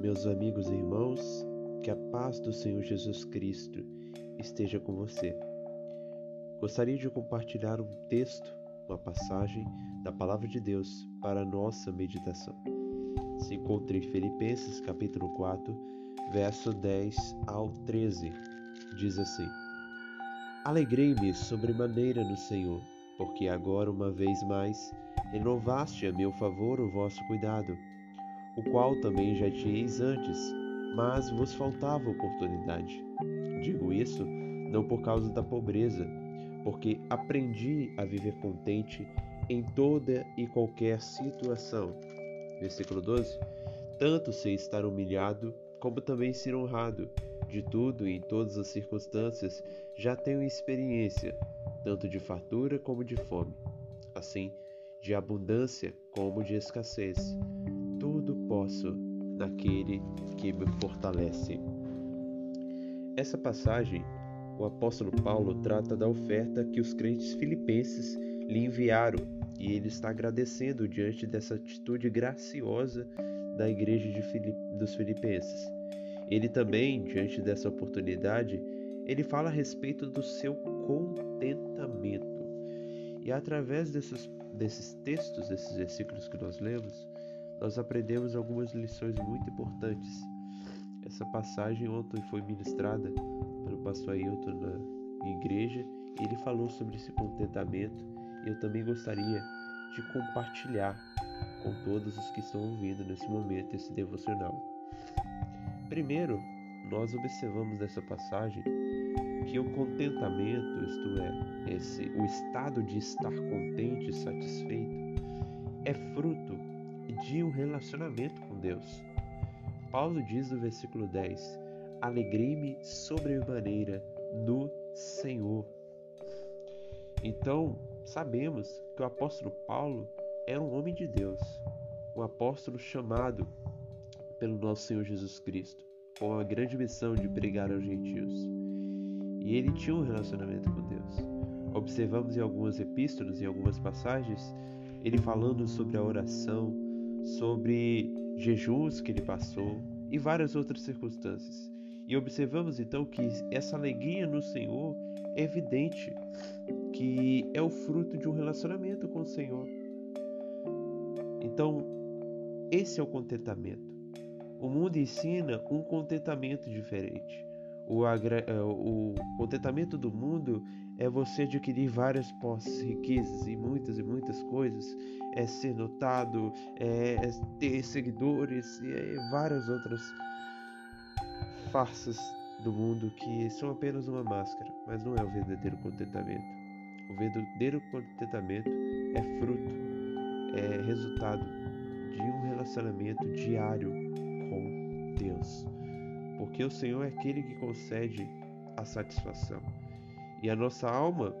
Meus amigos e irmãos, que a paz do Senhor Jesus Cristo esteja com você. Gostaria de compartilhar um texto, uma passagem da Palavra de Deus para a nossa meditação. Se encontra em Filipenses capítulo 4, verso 10 ao 13. Diz assim: Alegrei-me sobremaneira no Senhor, porque agora uma vez mais renovaste a meu favor o vosso cuidado o qual também já tinhais antes, mas vos faltava oportunidade. Digo isso não por causa da pobreza, porque aprendi a viver contente em toda e qualquer situação. Versículo 12: Tanto sei estar humilhado, como também ser honrado. De tudo e em todas as circunstâncias já tenho experiência, tanto de fartura como de fome, assim, de abundância como de escassez tudo posso naquele que me fortalece. Essa passagem, o apóstolo Paulo trata da oferta que os crentes filipenses lhe enviaram e ele está agradecendo diante dessa atitude graciosa da igreja Filip, dos filipenses. Ele também, diante dessa oportunidade, ele fala a respeito do seu contentamento. E através desses, desses textos, desses versículos que nós lemos, nós aprendemos algumas lições muito importantes. Essa passagem ontem foi ministrada pelo pastor Ailton na igreja e ele falou sobre esse contentamento e eu também gostaria de compartilhar com todos os que estão ouvindo nesse momento esse devocional. Primeiro, nós observamos nessa passagem que o contentamento, isto é, esse, o estado de estar contente e satisfeito, é fruto de um relacionamento com Deus. Paulo diz no versículo 10: Alegrei-me sobremaneira no Senhor. Então, sabemos que o apóstolo Paulo era um homem de Deus, um apóstolo chamado pelo nosso Senhor Jesus Cristo, com a grande missão de pregar aos gentios. E ele tinha um relacionamento com Deus. Observamos em algumas epístolas, em algumas passagens, ele falando sobre a oração, sobre jejuns que ele passou e várias outras circunstâncias. E observamos então que essa alegria no Senhor é evidente que é o fruto de um relacionamento com o Senhor. Então, esse é o contentamento. O mundo ensina um contentamento diferente. O, é, o contentamento do mundo é você adquirir várias posses, riquezas e muitas e muitas coisas, é ser notado, é, é ter seguidores e é várias outras farsas do mundo que são apenas uma máscara, mas não é o verdadeiro contentamento. O verdadeiro contentamento é fruto, é resultado de um relacionamento diário com Deus. Porque o Senhor é aquele que concede a satisfação. E a nossa alma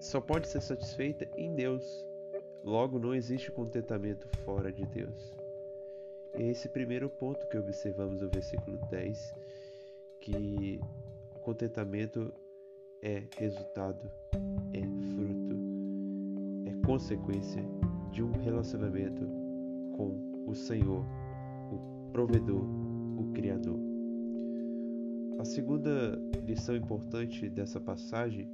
só pode ser satisfeita em Deus. Logo, não existe contentamento fora de Deus. E é esse primeiro ponto que observamos no versículo 10, que o contentamento é resultado, é fruto, é consequência de um relacionamento com o Senhor, o provedor, o Criador. A segunda lição importante dessa passagem,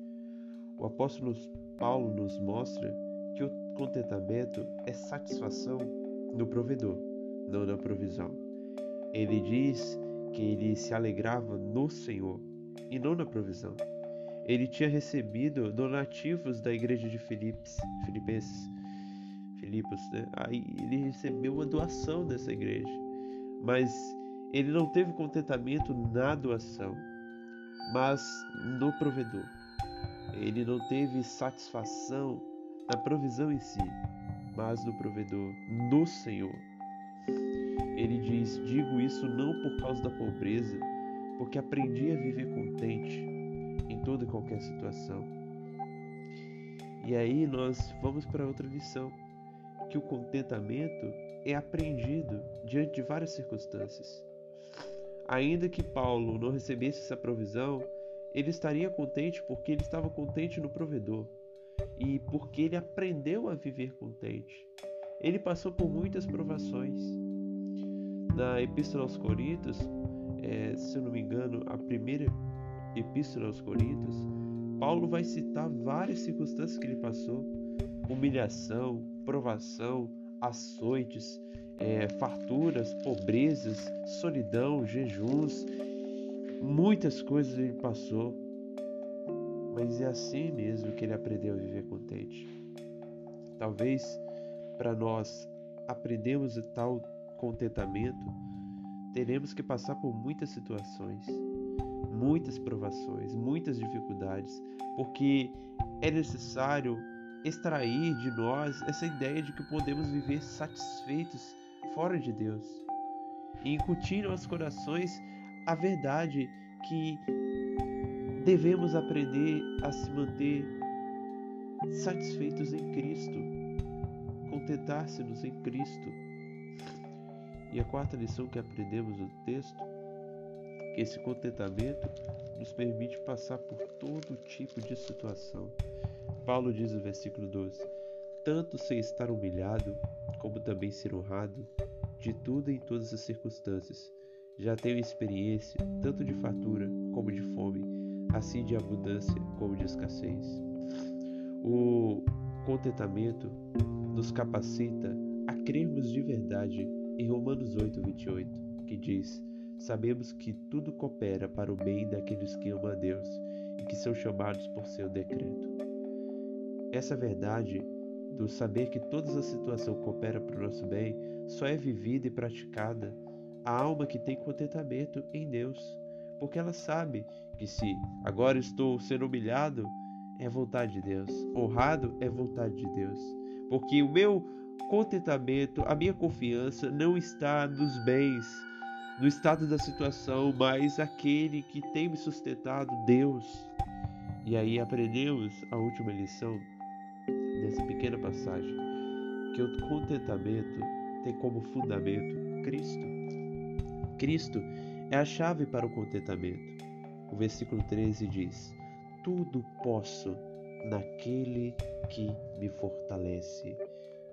o apóstolo Paulo nos mostra que o contentamento é satisfação no provedor, não na provisão. Ele diz que ele se alegrava no Senhor e não na provisão. Ele tinha recebido donativos da igreja de Filipos, Filipenses, Filipos, né? Aí ele recebeu uma doação dessa igreja, mas ele não teve contentamento na doação, mas no provedor. Ele não teve satisfação na provisão em si, mas no provedor, no Senhor. Ele diz: Digo isso não por causa da pobreza, porque aprendi a viver contente em toda e qualquer situação. E aí nós vamos para outra lição, que o contentamento é aprendido diante de várias circunstâncias. Ainda que Paulo não recebesse essa provisão, ele estaria contente porque ele estava contente no provedor e porque ele aprendeu a viver contente. Ele passou por muitas provações. Na Epístola aos Coríntios, é, se eu não me engano, a primeira Epístola aos Coríntios, Paulo vai citar várias circunstâncias que ele passou: humilhação, provação, açoites, é, farturas, pobrezas, solidão, jejuns, muitas coisas ele passou, mas é assim mesmo que ele aprendeu a viver contente. Talvez para nós aprendermos o tal contentamento, teremos que passar por muitas situações, muitas provações, muitas dificuldades, porque é necessário extrair de nós essa ideia de que podemos viver satisfeitos fora de Deus e incutir aos corações a verdade que devemos aprender a se manter satisfeitos em Cristo, contentar-se-nos em Cristo. E a quarta lição que aprendemos no texto, que esse contentamento nos permite passar por todo tipo de situação. Paulo diz no versículo 12: Tanto sem estar humilhado, como também ser honrado, de tudo em todas as circunstâncias. Já tenho experiência tanto de fartura como de fome, assim de abundância como de escassez. O contentamento nos capacita a crermos de verdade em Romanos 8, 28, que diz: Sabemos que tudo coopera para o bem daqueles que amam a Deus e que são chamados por seu decreto. Essa verdade do saber que todas as situações cooperam para o nosso bem só é vivida e praticada a alma que tem contentamento em Deus, porque ela sabe que se agora estou sendo humilhado, é vontade de Deus, honrado é vontade de Deus, porque o meu contentamento, a minha confiança não está nos bens, no estado da situação, mas aquele que tem me sustentado, Deus. E aí aprendemos a última lição nessa pequena passagem, que o contentamento tem como fundamento Cristo. Cristo é a chave para o contentamento. O versículo 13 diz: Tudo posso naquele que me fortalece.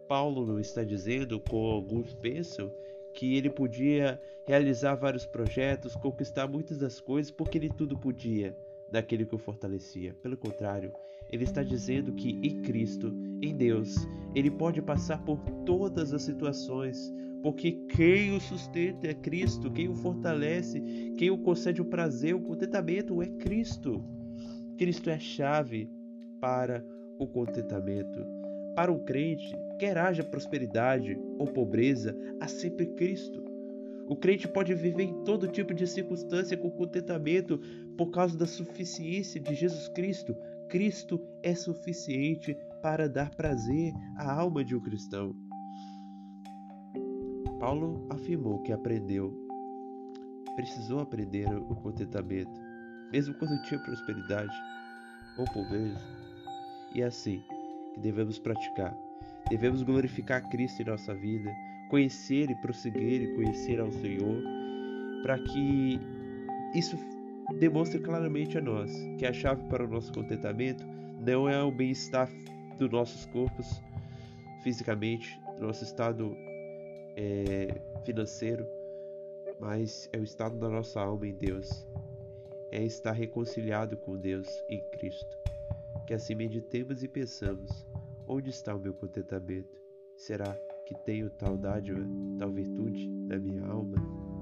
Paulo não está dizendo, como alguns pensam, que ele podia realizar vários projetos, conquistar muitas das coisas, porque ele tudo podia daquele que o fortalecia. Pelo contrário, ele está dizendo que em Cristo, em Deus, ele pode passar por todas as situações, porque quem o sustenta é Cristo, quem o fortalece, quem o concede o prazer, o contentamento é Cristo. Cristo é a chave para o contentamento. Para um crente, quer haja prosperidade ou pobreza, há sempre Cristo. O crente pode viver em todo tipo de circunstância com contentamento por causa da suficiência de Jesus Cristo. Cristo é suficiente para dar prazer à alma de um cristão. Paulo afirmou que aprendeu, precisou aprender o contentamento, mesmo quando tinha prosperidade ou pobreza. E é assim que devemos praticar. Devemos glorificar Cristo em nossa vida, conhecer e prosseguir e conhecer ao Senhor, para que isso demonstre claramente a nós que a chave para o nosso contentamento não é o bem-estar dos nossos corpos fisicamente, nosso estado é, financeiro, mas é o estado da nossa alma em Deus, é estar reconciliado com Deus em Cristo. Que assim meditemos e pensamos: onde está o meu contentamento? Será que tenho tal dádiva, tal virtude na minha alma?